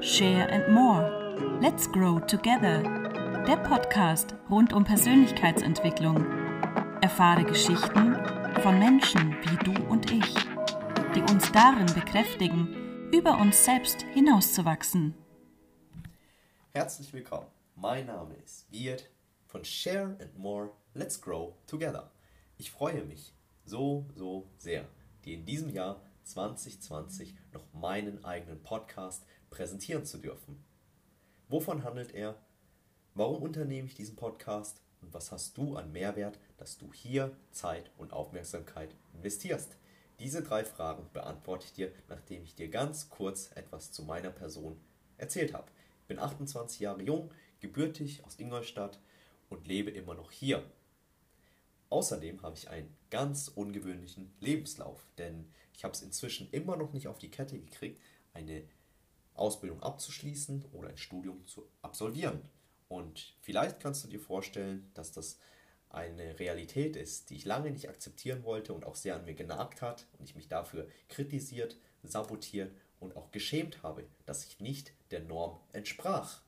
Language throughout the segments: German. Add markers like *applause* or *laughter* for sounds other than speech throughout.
Share and More. Let's Grow Together. Der Podcast rund um Persönlichkeitsentwicklung. Erfahre Geschichten von Menschen wie du und ich, die uns darin bekräftigen, über uns selbst hinauszuwachsen. Herzlich willkommen. Mein Name ist Wirt von Share and More. Let's Grow Together. Ich freue mich so, so sehr, dir in diesem Jahr 2020 noch meinen eigenen Podcast präsentieren zu dürfen. Wovon handelt er? Warum unternehme ich diesen Podcast? Und was hast du an Mehrwert, dass du hier Zeit und Aufmerksamkeit investierst? Diese drei Fragen beantworte ich dir, nachdem ich dir ganz kurz etwas zu meiner Person erzählt habe. Ich bin 28 Jahre jung, gebürtig aus Ingolstadt und lebe immer noch hier. Außerdem habe ich einen ganz ungewöhnlichen Lebenslauf, denn ich habe es inzwischen immer noch nicht auf die Kette gekriegt, eine Ausbildung abzuschließen oder ein Studium zu absolvieren. Und vielleicht kannst du dir vorstellen, dass das eine Realität ist, die ich lange nicht akzeptieren wollte und auch sehr an mir genagt hat und ich mich dafür kritisiert, sabotiert und auch geschämt habe, dass ich nicht der Norm entsprach.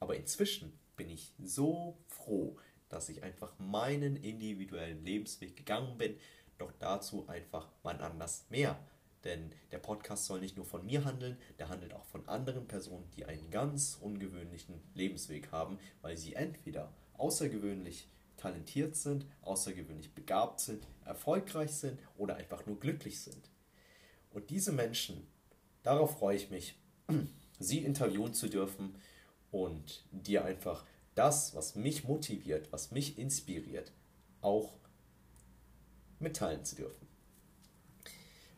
Aber inzwischen bin ich so froh, dass ich einfach meinen individuellen Lebensweg gegangen bin, doch dazu einfach mal anders mehr. Denn der Podcast soll nicht nur von mir handeln, der handelt auch von anderen Personen, die einen ganz ungewöhnlichen Lebensweg haben, weil sie entweder außergewöhnlich talentiert sind, außergewöhnlich begabt sind, erfolgreich sind oder einfach nur glücklich sind. Und diese Menschen, darauf freue ich mich, *clears throat* sie interviewen zu dürfen und dir einfach das, was mich motiviert, was mich inspiriert, auch mitteilen zu dürfen.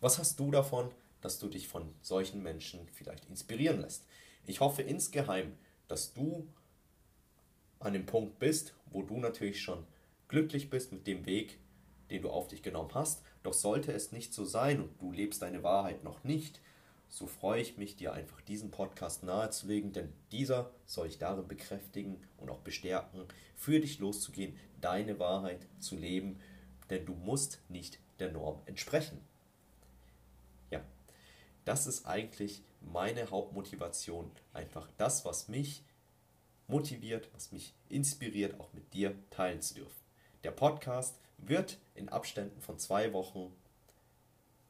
Was hast du davon, dass du dich von solchen Menschen vielleicht inspirieren lässt? Ich hoffe insgeheim, dass du an dem Punkt bist, wo du natürlich schon glücklich bist mit dem Weg, den du auf dich genommen hast. Doch sollte es nicht so sein und du lebst deine Wahrheit noch nicht, so freue ich mich, dir einfach diesen Podcast nahezulegen, denn dieser soll ich darin bekräftigen und auch bestärken, für dich loszugehen, deine Wahrheit zu leben, denn du musst nicht der Norm entsprechen. Das ist eigentlich meine Hauptmotivation. Einfach das, was mich motiviert, was mich inspiriert, auch mit dir teilen zu dürfen. Der Podcast wird in Abständen von zwei Wochen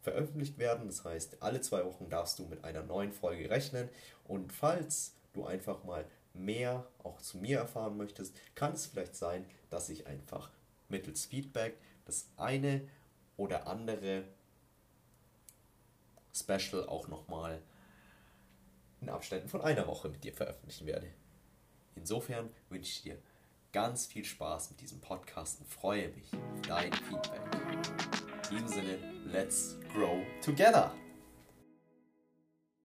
veröffentlicht werden. Das heißt, alle zwei Wochen darfst du mit einer neuen Folge rechnen. Und falls du einfach mal mehr auch zu mir erfahren möchtest, kann es vielleicht sein, dass ich einfach mittels Feedback das eine oder andere Special auch nochmal in Abständen von einer Woche mit dir veröffentlichen werde. Insofern wünsche ich dir ganz viel Spaß mit diesem Podcast und freue mich auf dein Feedback. In diesem Sinne, let's grow together!